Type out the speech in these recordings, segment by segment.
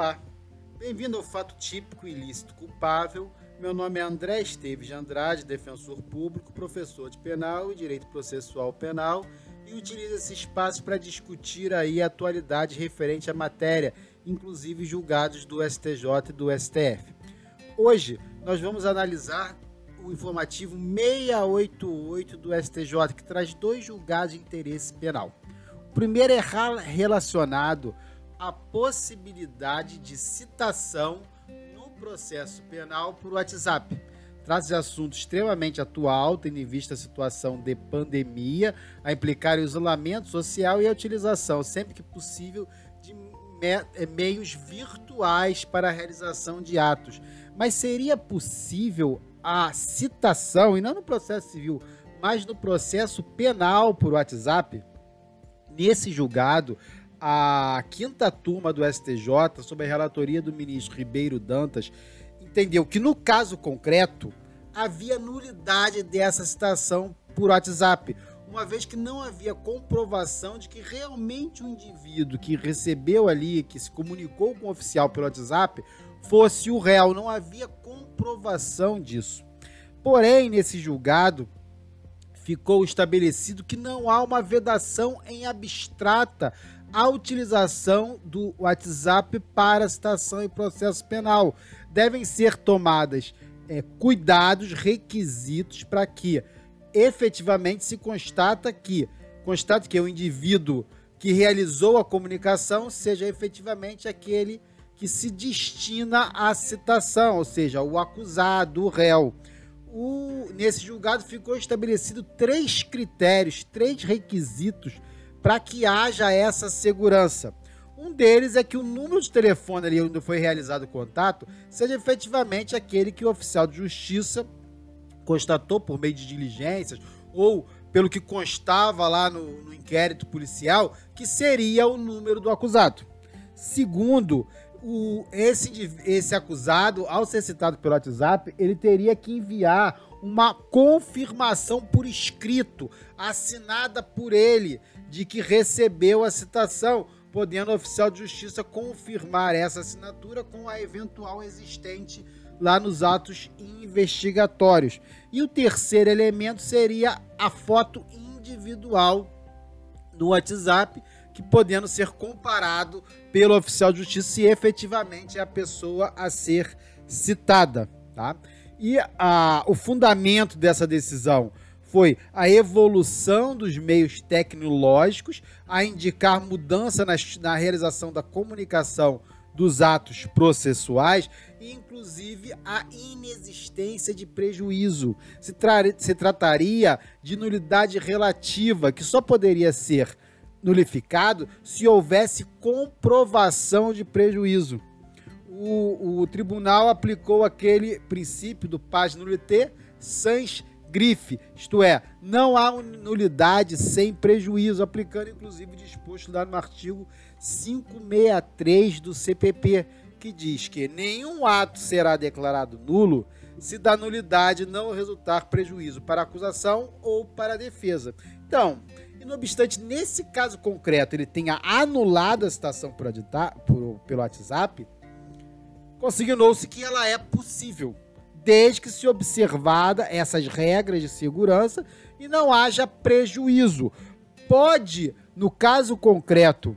Olá, bem-vindo ao Fato Típico Ilícito Culpável. Meu nome é André Esteves de Andrade, defensor público, professor de penal e direito processual penal e utilizo esse espaço para discutir aí a atualidade referente à matéria, inclusive julgados do STJ e do STF. Hoje nós vamos analisar o informativo 688 do STJ, que traz dois julgados de interesse penal. O primeiro é relacionado à possibilidade de citação no processo penal por WhatsApp. Trata-se de assunto extremamente atual, tendo em vista a situação de pandemia, a implicar o isolamento social e a utilização, sempre que possível, de eh, meios virtuais para a realização de atos. Mas seria possível a citação, e não no processo civil, mas no processo penal por WhatsApp? Nesse julgado, a quinta turma do STJ, sob a relatoria do ministro Ribeiro Dantas, entendeu que no caso concreto havia nulidade dessa citação por WhatsApp, uma vez que não havia comprovação de que realmente o indivíduo que recebeu ali, que se comunicou com o oficial pelo WhatsApp, fosse o réu. Não havia comprovação disso. Porém, nesse julgado, ficou estabelecido que não há uma vedação em abstrata à utilização do WhatsApp para citação em processo penal. Devem ser tomadas é, cuidados, requisitos para que efetivamente se constata que constata que o indivíduo que realizou a comunicação seja efetivamente aquele que se destina à citação, ou seja, o acusado, o réu o, nesse julgado ficou estabelecido três critérios, três requisitos para que haja essa segurança. Um deles é que o número de telefone ali onde foi realizado o contato seja efetivamente aquele que o oficial de justiça constatou por meio de diligências ou pelo que constava lá no, no inquérito policial, que seria o número do acusado. Segundo, o, esse, esse acusado, ao ser citado pelo WhatsApp, ele teria que enviar uma confirmação por escrito, assinada por ele, de que recebeu a citação, podendo o oficial de justiça confirmar essa assinatura com a eventual existente lá nos atos investigatórios. E o terceiro elemento seria a foto individual no WhatsApp, que podendo ser comparado pelo oficial de justiça se efetivamente é a pessoa a ser citada, tá? E a, o fundamento dessa decisão foi a evolução dos meios tecnológicos a indicar mudança na, na realização da comunicação dos atos processuais inclusive, a inexistência de prejuízo. Se, tra se trataria de nulidade relativa, que só poderia ser nulificado se houvesse comprovação de prejuízo. O, o tribunal aplicou aquele princípio do paz nulité sans grife, isto é, não há nulidade sem prejuízo, aplicando inclusive o disposto lá no artigo 563 do CPP, que diz que nenhum ato será declarado nulo se da nulidade não resultar prejuízo para a acusação ou para a defesa. Então, e não obstante, nesse caso concreto, ele tenha anulado a citação por, por, pelo WhatsApp, consignou-se que ela é possível, desde que se observada essas regras de segurança e não haja prejuízo. Pode, no caso concreto,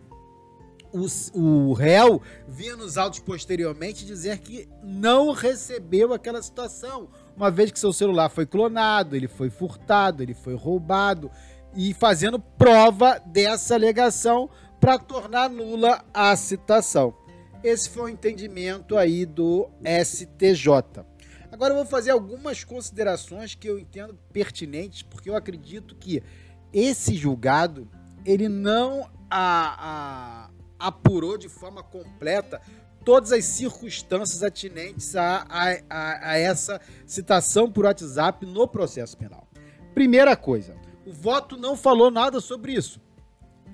o, o réu vir nos autos posteriormente dizer que não recebeu aquela situação, uma vez que seu celular foi clonado, ele foi furtado, ele foi roubado, e fazendo prova dessa alegação para tornar nula a citação. Esse foi o entendimento aí do STJ. Agora eu vou fazer algumas considerações que eu entendo pertinentes, porque eu acredito que esse julgado ele não a, a, apurou de forma completa todas as circunstâncias atinentes a, a, a essa citação por WhatsApp no processo penal. Primeira coisa, o voto não falou nada sobre isso.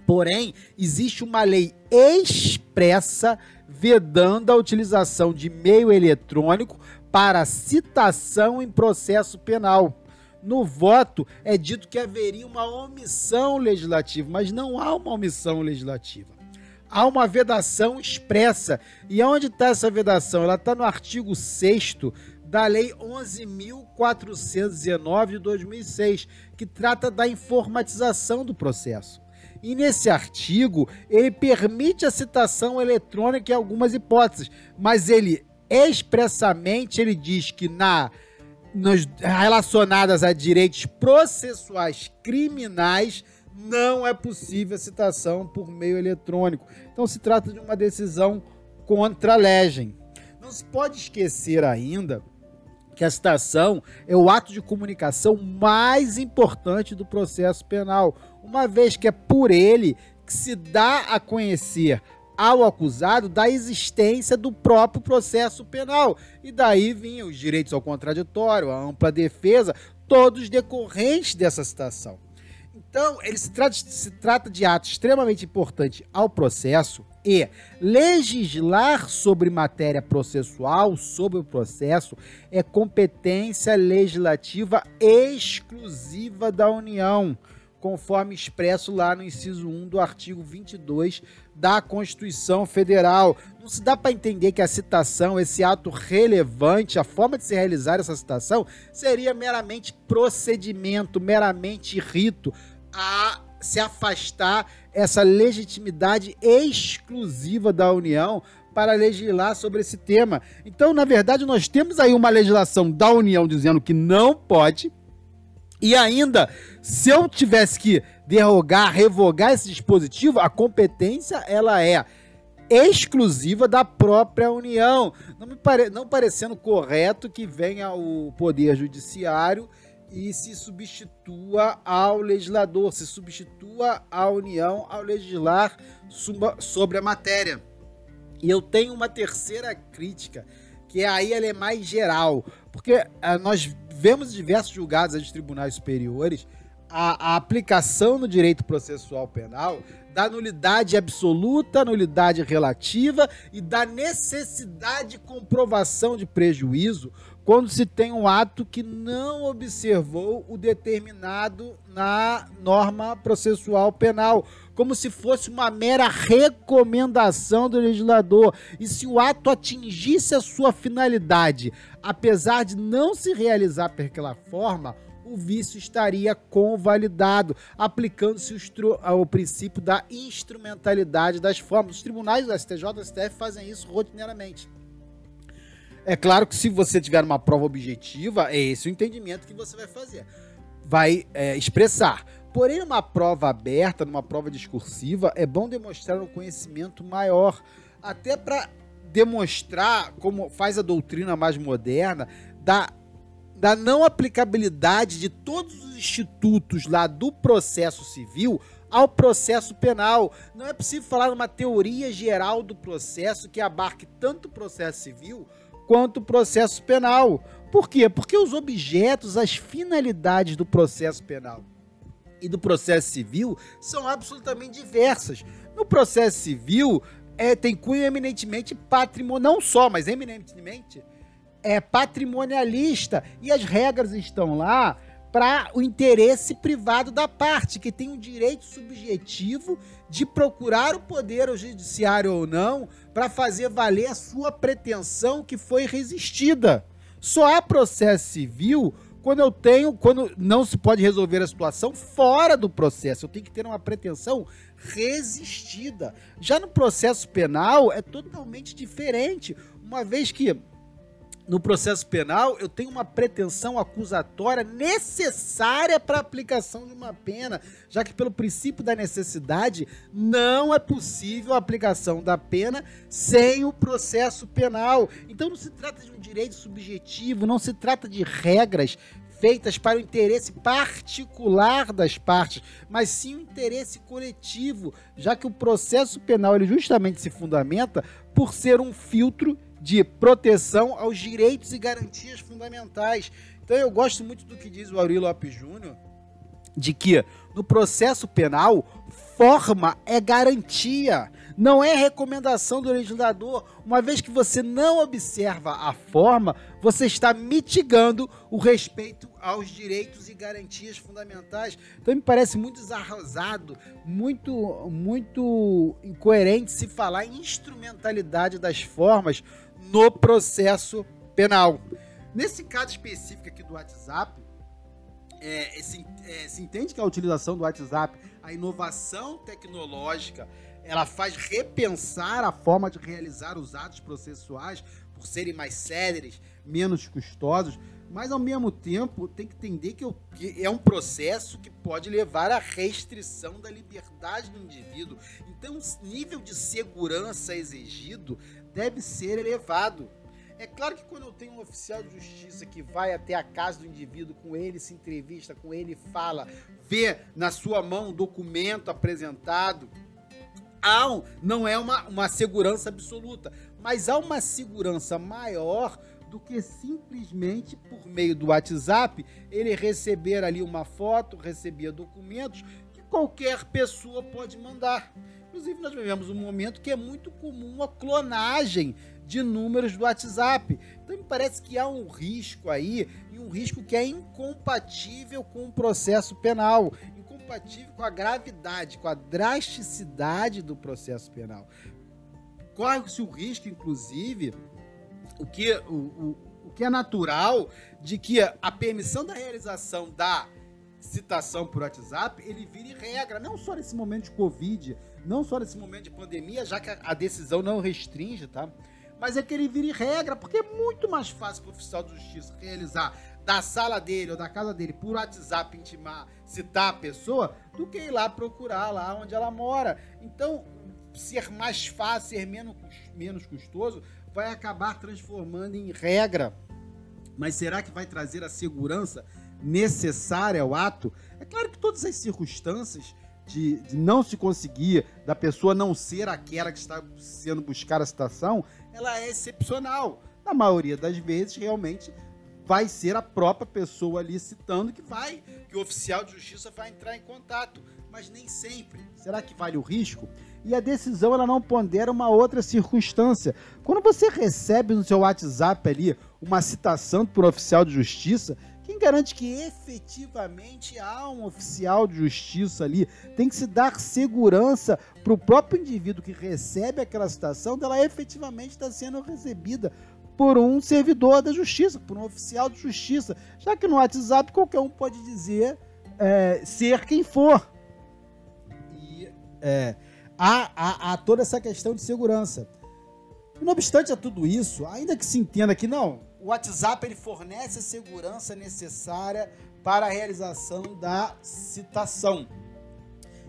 Porém, existe uma lei expressa vedando a utilização de meio eletrônico para citação em processo penal. No voto é dito que haveria uma omissão legislativa, mas não há uma omissão legislativa. há uma vedação expressa. E onde está essa vedação? Ela está no artigo 6 da Lei 11.419 de 2006, que trata da informatização do processo. E nesse artigo, ele permite a citação eletrônica em algumas hipóteses, mas ele expressamente ele diz que na nos, relacionadas a direitos processuais criminais não é possível a citação por meio eletrônico. Então se trata de uma decisão contra a legem. Não se pode esquecer ainda que a citação é o ato de comunicação mais importante do processo penal, uma vez que é por ele que se dá a conhecer ao acusado da existência do próprio processo penal. E daí vinham os direitos ao contraditório, a ampla defesa, todos decorrentes dessa citação. Então, ele se trata, se trata de ato extremamente importante ao processo e legislar sobre matéria processual, sobre o processo, é competência legislativa exclusiva da União, conforme expresso lá no inciso 1 do artigo 22 da Constituição Federal. Não se dá para entender que a citação, esse ato relevante, a forma de se realizar essa citação, seria meramente procedimento, meramente rito, a se afastar essa legitimidade exclusiva da União para legislar sobre esse tema. Então, na verdade, nós temos aí uma legislação da União dizendo que não pode. E ainda, se eu tivesse que derrogar, revogar esse dispositivo, a competência ela é exclusiva da própria União. Não me pare... não parecendo correto que venha o poder judiciário e se substitua ao legislador, se substitua à União ao legislar sobre a matéria. E eu tenho uma terceira crítica, que aí ela é mais geral, porque ah, nós vemos diversos julgados de tribunais superiores. A, a, aplicação no direito processual penal da nulidade absoluta, nulidade relativa e da necessidade de comprovação de prejuízo quando se tem um ato que não observou o determinado na norma processual penal, como se fosse uma mera recomendação do legislador. E se o ato atingisse a sua finalidade, apesar de não se realizar daquela forma, o vício estaria convalidado, aplicando-se o, o, princípio da instrumentalidade das formas. Os tribunais do STJ e STF fazem isso rotineiramente. É claro que se você tiver uma prova objetiva, é esse o entendimento que você vai fazer. Vai é, expressar. Porém, numa prova aberta, numa prova discursiva, é bom demonstrar um conhecimento maior, até para demonstrar, como faz a doutrina mais moderna, da, da não aplicabilidade de todos os institutos lá do processo civil ao processo penal. Não é possível falar uma teoria geral do processo que abarque tanto o processo civil quanto o processo penal. Por quê? Porque os objetos, as finalidades do processo penal e do processo civil são absolutamente diversas. No processo civil, é, tem cunho eminentemente patrimonial, não só, mas eminentemente é patrimonialista e as regras estão lá para o interesse privado da parte, que tem o direito subjetivo de procurar o poder judiciário ou não para fazer valer a sua pretensão que foi resistida. Só há processo civil quando eu tenho, quando não se pode resolver a situação fora do processo. Eu tenho que ter uma pretensão resistida. Já no processo penal é totalmente diferente, uma vez que no processo penal, eu tenho uma pretensão acusatória necessária para a aplicação de uma pena, já que, pelo princípio da necessidade, não é possível a aplicação da pena sem o processo penal. Então, não se trata de um direito subjetivo, não se trata de regras feitas para o interesse particular das partes, mas sim o interesse coletivo, já que o processo penal ele justamente se fundamenta por ser um filtro de proteção aos direitos e garantias fundamentais. Então eu gosto muito do que diz o Aurélio Lopes Júnior, de que no processo penal, forma é garantia, não é recomendação do legislador. Uma vez que você não observa a forma, você está mitigando o respeito aos direitos e garantias fundamentais. Então me parece muito desarrasado, muito, muito incoerente se falar em instrumentalidade das formas no processo penal. Nesse caso específico aqui do WhatsApp, é, se, é, se entende que a utilização do WhatsApp, a inovação tecnológica, ela faz repensar a forma de realizar os atos processuais por serem mais céleres, menos custosos, mas ao mesmo tempo tem que entender que, é um processo que pode levar à restrição da liberdade do indivíduo. Então, o nível de segurança exigido deve ser elevado. É claro que quando eu tenho um oficial de justiça que vai até a casa do indivíduo com ele, se entrevista com ele, fala, vê na sua mão um documento apresentado, há um, não é uma, uma segurança absoluta, mas há uma segurança maior do que simplesmente por meio do WhatsApp ele receber ali uma foto, receber documentos que qualquer pessoa pode mandar. Inclusive, nós vivemos um momento que é muito comum a clonagem de números do WhatsApp. Então, me parece que há um risco aí, e um risco que é incompatível com o processo penal, incompatível com a gravidade, com a drasticidade do processo penal. Corre-se o risco, inclusive, o que, o, o, o que é natural de que a permissão da realização da citação por WhatsApp, ele vire regra, não só nesse momento de Covid, não só nesse momento de pandemia, já que a decisão não restringe, tá? Mas é que ele vire regra, porque é muito mais fácil para o oficial de justiça realizar da sala dele ou da casa dele por WhatsApp intimar, citar a pessoa, do que ir lá procurar lá onde ela mora. Então, ser mais fácil, ser menos, menos custoso, vai acabar transformando em regra. Mas será que vai trazer a segurança necessária ao ato? É claro que todas as circunstâncias de, de, não se conseguir, da pessoa não ser aquela que está sendo buscar a citação, ela é excepcional. Na maioria das vezes, realmente, vai ser a própria pessoa ali citando que vai, que o oficial de justiça vai entrar em contato. Mas nem sempre. Será que vale o risco? E a decisão ela não pondera uma outra circunstância. Quando você recebe no seu WhatsApp ali uma citação por oficial de justiça, quem garante que efetivamente há um oficial de justiça ali? Tem que se dar segurança para o próprio indivíduo que recebe aquela citação dela efetivamente estar sendo recebida por um servidor da justiça, por um oficial de justiça. Já que no WhatsApp qualquer um pode dizer é, ser quem for. E é, há, há, há toda essa questão de segurança. Não obstante a tudo isso, ainda que se entenda que não, o WhatsApp ele fornece a segurança necessária para a realização da citação.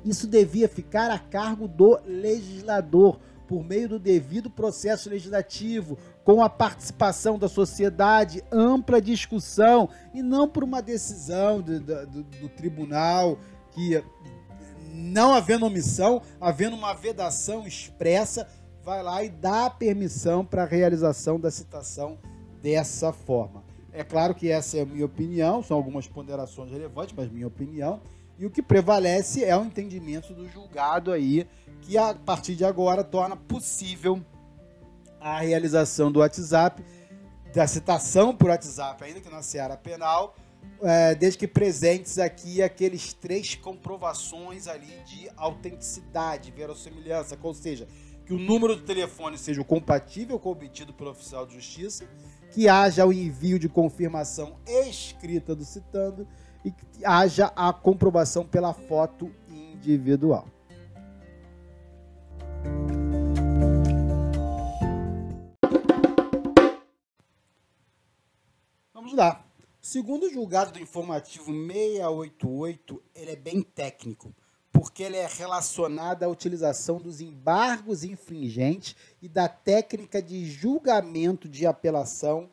Isso devia ficar a cargo do legislador, por meio do devido processo legislativo, com a participação da sociedade, ampla discussão, e não por uma decisão do, do, do tribunal que, não havendo omissão, havendo uma vedação expressa, vai lá e dá permissão para a realização da citação dessa forma. É claro que essa é a minha opinião, são algumas ponderações relevantes, mas minha opinião. E o que prevalece é o entendimento do julgado aí, que a partir de agora torna possível a realização do WhatsApp, da citação por WhatsApp, ainda que na seara penal, é, desde que presentes aqui aqueles três comprovações ali de autenticidade, verossimilhança, ou seja, que o número do telefone seja compatível com o obtido pelo oficial de justiça, que haja o envio de confirmação escrita do citando e que haja a comprovação pela foto individual. Vamos lá. Segundo o julgado do informativo 688, ele é bem técnico porque ele é relacionado à utilização dos embargos infringentes e da técnica de julgamento de apelação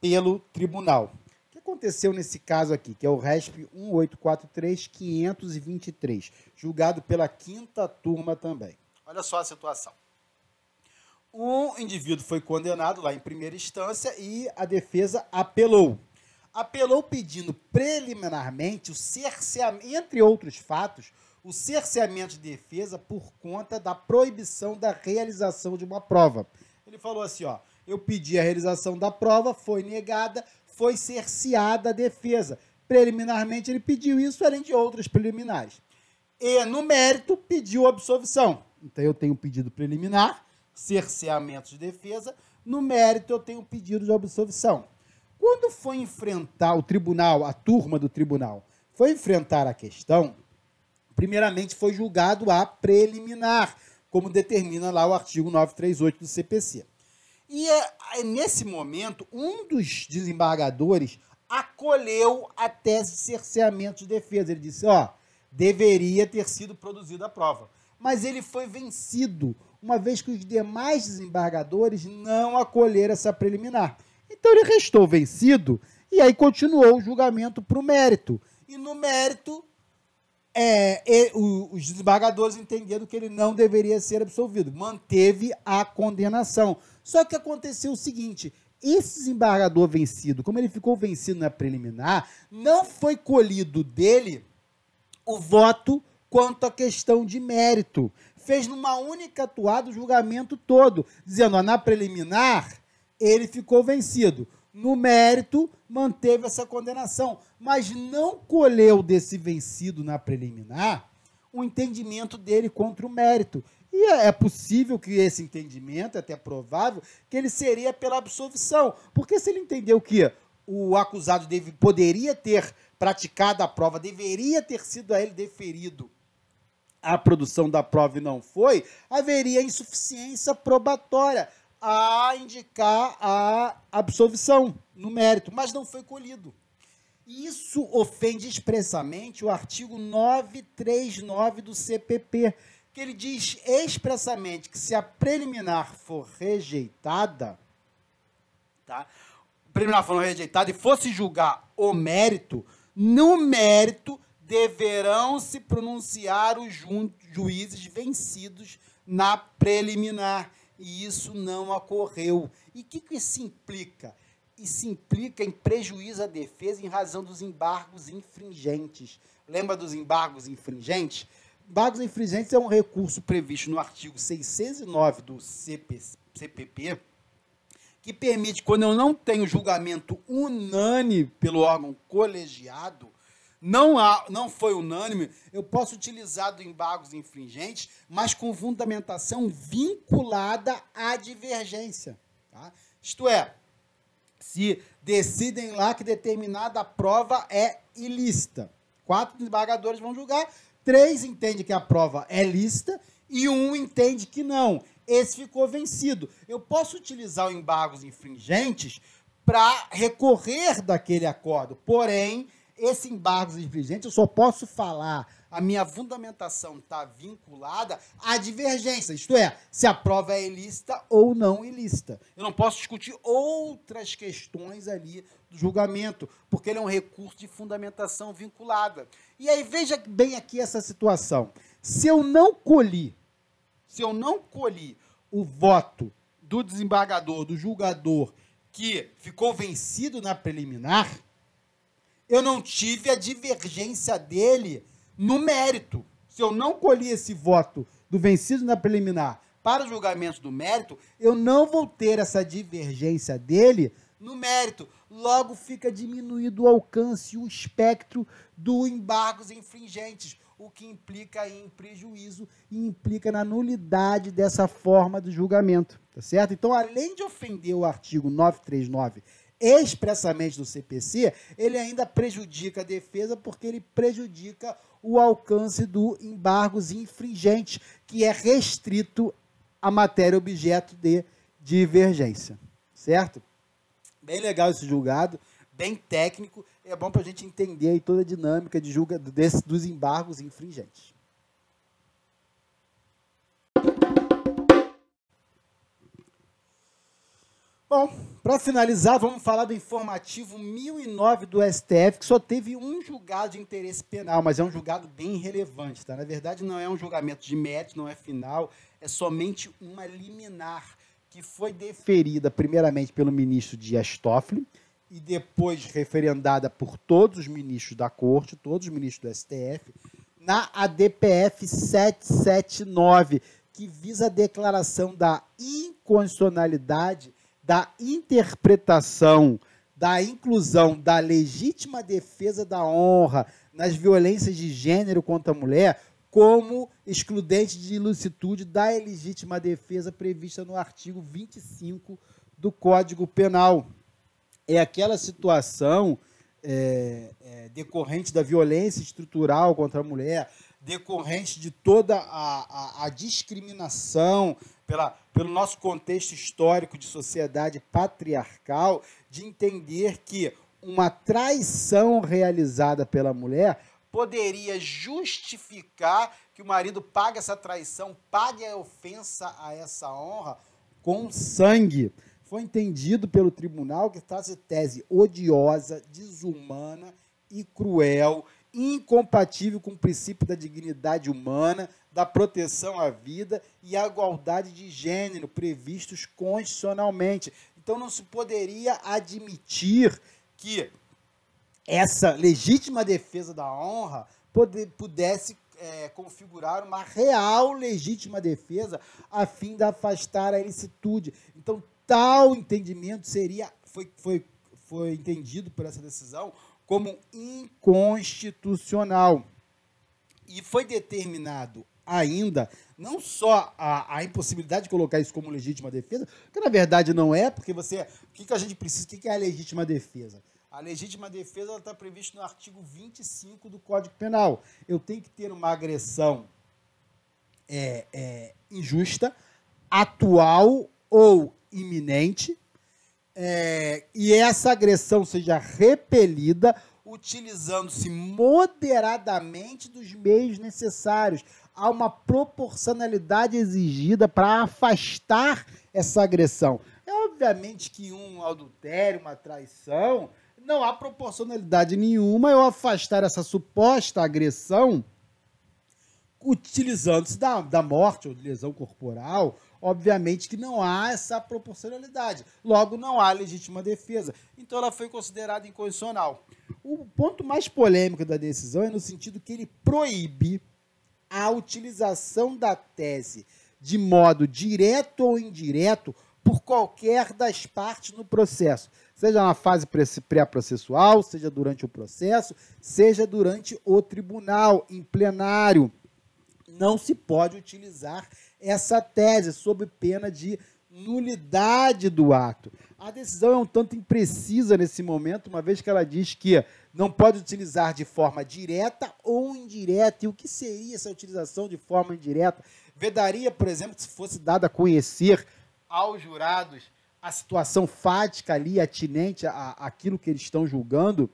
pelo tribunal. O que aconteceu nesse caso aqui, que é o RESP 1843523, julgado pela quinta turma também. Olha só a situação. Um indivíduo foi condenado lá em primeira instância e a defesa apelou. Apelou pedindo preliminarmente o cerceamento, entre outros fatos, o cerceamento de defesa por conta da proibição da realização de uma prova. Ele falou assim, ó, eu pedi a realização da prova, foi negada, foi cerceada a defesa. Preliminarmente ele pediu isso, além de outras preliminares. E no mérito pediu absolvição. Então eu tenho pedido preliminar, cerceamento de defesa. No mérito eu tenho pedido de absolvição. Quando foi enfrentar o tribunal, a turma do tribunal, foi enfrentar a questão, primeiramente foi julgado a preliminar, como determina lá o artigo 938 do CPC. E é, nesse momento, um dos desembargadores acolheu a tese de cerceamento de defesa. Ele disse: ó, deveria ter sido produzida a prova. Mas ele foi vencido, uma vez que os demais desembargadores não acolheram essa preliminar. Então ele restou vencido e aí continuou o julgamento para o mérito. E no mérito, é, o, os desembargadores entenderam que ele não deveria ser absolvido, manteve a condenação. Só que aconteceu o seguinte: esse desembargador vencido, como ele ficou vencido na preliminar, não foi colhido dele o voto quanto à questão de mérito. Fez numa única atuada o julgamento todo, dizendo, ó, na preliminar, ele ficou vencido. No mérito, manteve essa condenação, mas não colheu desse vencido na preliminar o entendimento dele contra o mérito. E é, é possível que esse entendimento, é até provável, que ele seria pela absolvição. Porque se ele entendeu que o acusado deve, poderia ter praticado a prova, deveria ter sido a ele deferido a produção da prova e não foi, haveria insuficiência probatória a indicar a absolvição no mérito, mas não foi colhido. Isso ofende expressamente o artigo 939 do CPP, que ele diz expressamente que se a preliminar for rejeitada, tá? preliminar for rejeitada e fosse julgar o mérito, no mérito deverão se pronunciar os ju juízes vencidos na preliminar. E isso não ocorreu. E o que, que isso implica? Isso implica em prejuízo à defesa em razão dos embargos infringentes. Lembra dos embargos infringentes? Embargos infringentes é um recurso previsto no artigo 609 do CP, CPP, que permite, quando eu não tenho julgamento unânime pelo órgão colegiado, não, há, não foi unânime, eu posso utilizar do embargos infringentes, mas com fundamentação vinculada à divergência. Tá? Isto é, se decidem lá que determinada prova é ilícita. Quatro desembargadores vão julgar, três entendem que a prova é lícita e um entende que não esse ficou vencido. Eu posso utilizar o embargos infringentes para recorrer daquele acordo, porém, esse embargos infringente eu só posso falar, a minha fundamentação está vinculada à divergência, isto é, se a prova é ilícita ou não ilícita. Eu não posso discutir outras questões ali do julgamento, porque ele é um recurso de fundamentação vinculada. E aí veja bem aqui essa situação. Se eu não colhi se eu não colhi o voto do desembargador, do julgador, que ficou vencido na preliminar, eu não tive a divergência dele no mérito. Se eu não colhi esse voto do vencido na preliminar para o julgamento do mérito, eu não vou ter essa divergência dele no mérito. Logo fica diminuído o alcance e o espectro do embargos infringentes o que implica em prejuízo e implica na nulidade dessa forma de julgamento, tá certo? Então, além de ofender o artigo 939 expressamente do CPC, ele ainda prejudica a defesa porque ele prejudica o alcance do embargos infringente, que é restrito à matéria objeto de divergência, certo? Bem legal esse julgado, bem técnico é bom para a gente entender aí toda a dinâmica de julga, desse, dos embargos infringentes. Bom, para finalizar, vamos falar do informativo 1009 do STF, que só teve um julgado de interesse penal, mas é um julgado bem relevante. Tá? Na verdade, não é um julgamento de mérito, não é final, é somente uma liminar que foi deferida primeiramente pelo ministro Dias Toffoli, e depois referendada por todos os ministros da Corte, todos os ministros do STF, na ADPF 779, que visa a declaração da inconstitucionalidade da interpretação da inclusão da legítima defesa da honra nas violências de gênero contra a mulher como excludente de ilicitude da ilegítima defesa prevista no artigo 25 do Código Penal. É aquela situação é, é, decorrente da violência estrutural contra a mulher, decorrente de toda a, a, a discriminação pela, pelo nosso contexto histórico de sociedade patriarcal, de entender que uma traição realizada pela mulher poderia justificar que o marido pague essa traição, pague a ofensa a essa honra com sangue. Foi entendido pelo tribunal que de tese odiosa, desumana e cruel, incompatível com o princípio da dignidade humana, da proteção à vida e à igualdade de gênero previstos constitucionalmente. Então não se poderia admitir que essa legítima defesa da honra pudesse é, configurar uma real legítima defesa a fim de afastar a ilicitude. Então, tal entendimento seria foi, foi, foi entendido por essa decisão como inconstitucional. E foi determinado ainda não só a, a, impossibilidade de colocar isso como legítima defesa, que na verdade não é, porque você. O que, que a gente precisa? O que, que é a legítima defesa? A legítima defesa está prevista no artigo 25 do Código Penal. Eu tenho que ter uma agressão é, é, injusta, atual ou iminente, é, e essa agressão seja repelida utilizando-se moderadamente dos meios necessários. Há uma proporcionalidade exigida para afastar essa agressão. É obviamente que um adultério, uma traição, não há proporcionalidade nenhuma eu afastar essa suposta agressão utilizando-se da, da morte ou de lesão corporal. Obviamente que não há essa proporcionalidade. Logo, não há legítima defesa. Então, ela foi considerada incondicional. O ponto mais polêmico da decisão é no sentido que ele proíbe a utilização da tese de modo direto ou indireto por qualquer das partes no processo, seja na fase pré-processual, seja durante o processo, seja durante o tribunal, em plenário. Não se pode utilizar essa tese sob pena de nulidade do ato. A decisão é um tanto imprecisa nesse momento, uma vez que ela diz que não pode utilizar de forma direta ou indireta. E o que seria essa utilização de forma indireta? Vedaria, por exemplo, se fosse dada a conhecer aos jurados a situação fática ali, atinente àquilo que eles estão julgando,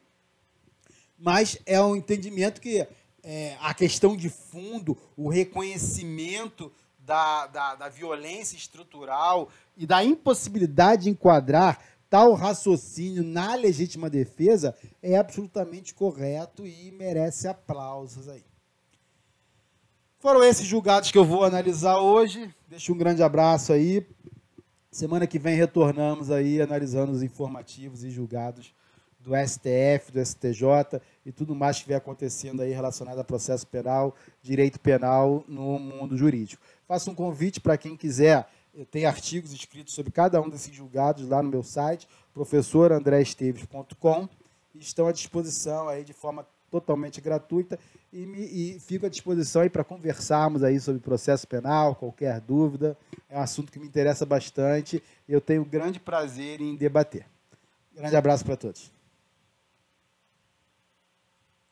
mas é um entendimento que é, a questão de fundo, o reconhecimento da, da, da violência estrutural e da impossibilidade de enquadrar tal raciocínio na legítima defesa é absolutamente correto e merece aplausos aí. Foram esses julgados que eu vou analisar hoje. Deixo um grande abraço aí. Semana que vem retornamos aí analisando os informativos e julgados do STF, do STJ e tudo mais que estiver acontecendo aí relacionado a processo penal, direito penal no mundo jurídico. Faço um convite para quem quiser, tem artigos escritos sobre cada um desses julgados lá no meu site, professorandreesteves.com, e estão à disposição aí de forma totalmente gratuita e, me, e fico à disposição aí para conversarmos aí sobre processo penal, qualquer dúvida. É um assunto que me interessa bastante e eu tenho grande prazer em debater. Grande abraço para todos.